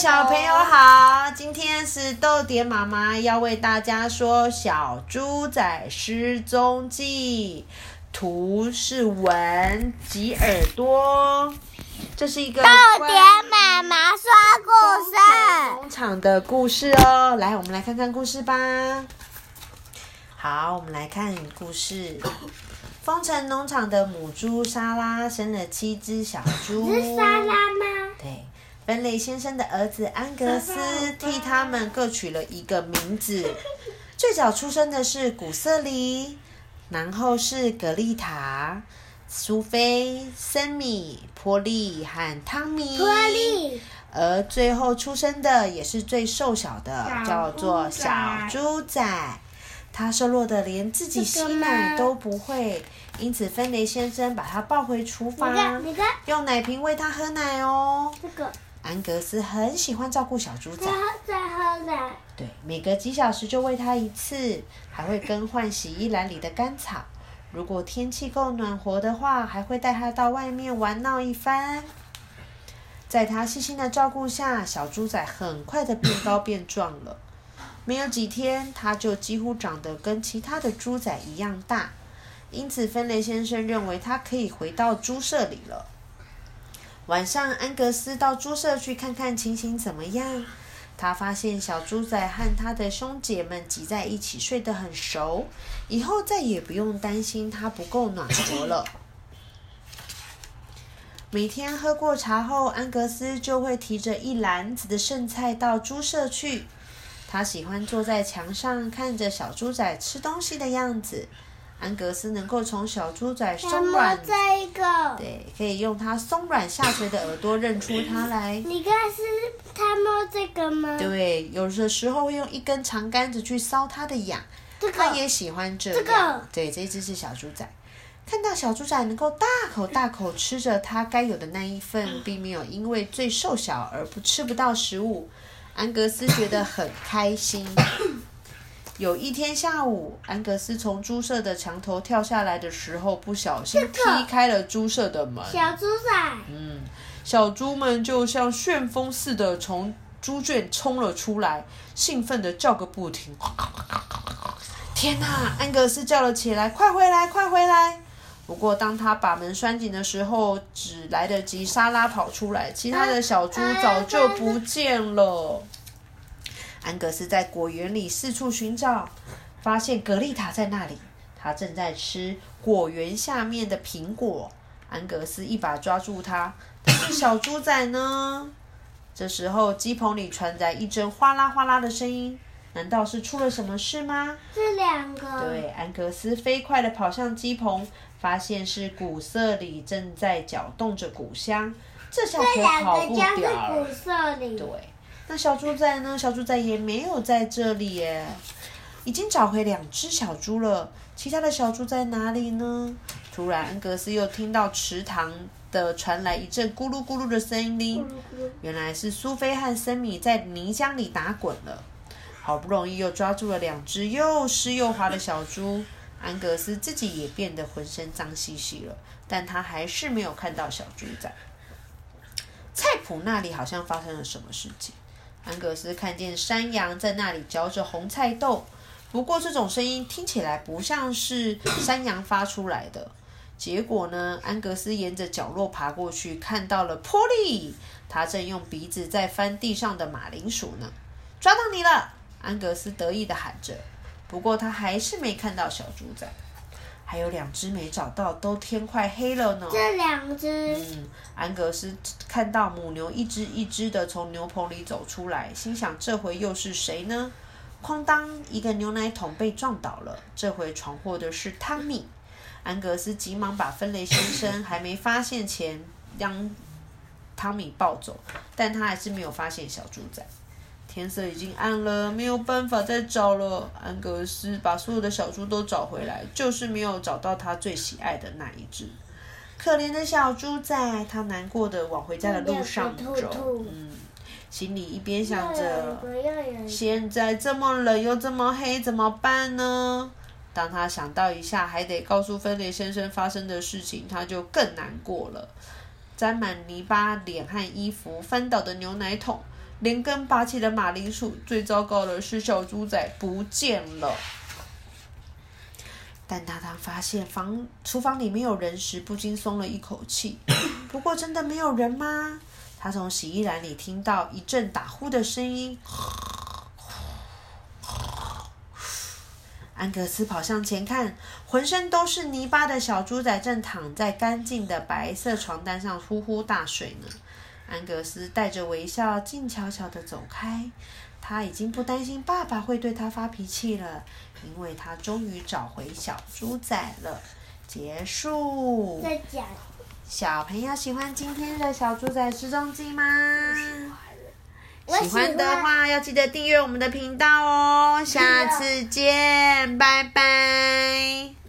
小朋友好，今天是豆点妈妈要为大家说《小猪仔失踪记》，图是文及耳朵，这是一个豆点妈妈说故事。农场的故事哦。来，我们来看看故事吧。好，我们来看故事。丰城农场的母猪莎拉生了七只小猪。是莎拉吗？对，芬雷先生的儿子安格斯替他们各取了一个名字。最早出生的是古瑟里，然后是格丽塔、苏菲、森米、波利和汤米。波利。而最后出生的也是最瘦小的，小叫做小猪仔。他瘦弱的连自己吸奶都不会，因此芬雷先生把他抱回厨房，用奶瓶喂他喝奶哦。这个，安格斯很喜欢照顾小猪仔。对，每隔几小时就喂它一次，还会更换洗衣篮里的干草。如果天气够暖和的话，还会带它到外面玩闹一番。在他细心的照顾下，小猪仔很快的变高变壮了。没有几天，它就几乎长得跟其他的猪仔一样大，因此芬雷先生认为它可以回到猪舍里了。晚上，安格斯到猪舍去看看情形怎么样。他发现小猪仔和他的兄姐们挤在一起，睡得很熟，以后再也不用担心它不够暖和了。每天喝过茶后，安格斯就会提着一篮子的剩菜到猪舍去。他喜欢坐在墙上看着小猪仔吃东西的样子。安格斯能够从小猪仔松软，这个？对，可以用它松软下垂的耳朵认出它来。你看是他摸这个吗？对，有的时候会用一根长杆子去搔它的痒，这个。它也喜欢这样。这个对，这只是小猪仔。看到小猪仔能够大口大口吃着它该有的那一份，并没有因为最瘦小而不吃不到食物，安格斯觉得很开心。有一天下午，安格斯从猪舍的墙头跳下来的时候，不小心踢这个开了猪舍的门。小猪仔。嗯，小猪们就像旋风似的从猪圈冲了出来，兴奋的叫个不停。天哪！安格斯叫了起来：“快回来，快回来！”不过，当他把门拴紧的时候，只来得及莎拉跑出来，其他的小猪早就不见了。安格斯在果园里四处寻找，发现格丽塔在那里，她正在吃果园下面的苹果。安格斯一把抓住她，但是小猪仔呢？这时候，鸡棚里传来一阵哗啦哗啦的声音，难道是出了什么事吗？这两个。对，安格斯飞快地跑向鸡棚，发现是古瑟里正在搅动着谷香，这下可这两跑不个家是掉了古。色里。对，那小猪仔呢？小猪仔也没有在这里耶，已经找回两只小猪了。其他的小猪在哪里呢？突然，安格斯又听到池塘的传来一阵咕噜咕噜的声音原来是苏菲和森米在泥浆里打滚了。好不容易又抓住了两只又湿又滑的小猪，安格斯自己也变得浑身脏兮兮了，但他还是没有看到小猪仔。菜谱那里好像发生了什么事情。安格斯看见山羊在那里嚼着红菜豆，不过这种声音听起来不像是山羊发出来的。结果呢，安格斯沿着角落爬过去，看到了波利，他正用鼻子在翻地上的马铃薯呢。抓到你了！安格斯得意地喊着。不过他还是没看到小猪仔，还有两只没找到，都天快黑了呢。这两只。嗯，安格斯看到母牛一只一只的从牛棚里走出来，心想这回又是谁呢？哐当，一个牛奶桶被撞倒了，这回闯祸的是汤米。安格斯急忙把芬雷先生还没发现前将汤米抱走，但他还是没有发现小猪仔。天色已经暗了，没有办法再找了。安格斯把所有的小猪都找回来，就是没有找到他最喜爱的那一只。可怜的小猪仔，他难过的往回家的路上走，嗯，心里一边想着现在这么冷又这么黑，怎么办呢？当他想到一下还得告诉芬雷先生发生的事情，他就更难过了。沾满泥巴脸和衣服，翻倒的牛奶桶，连根拔起的马铃薯。最糟糕的是，小猪仔不见了。但当他发现房厨房里没有人时，不禁松了一口气。不过，真的没有人吗？他从洗衣篮里听到一阵打呼的声音。安格斯跑向前看，浑身都是泥巴的小猪仔正躺在干净的白色床单上呼呼大睡呢。安格斯带着微笑，静悄悄地走开。他已经不担心爸爸会对他发脾气了，因为他终于找回小猪仔了。结束。再讲。小朋友喜欢今天的小猪仔失踪记吗？喜欢的话要记得订阅我们的频道哦。下次见，拜拜。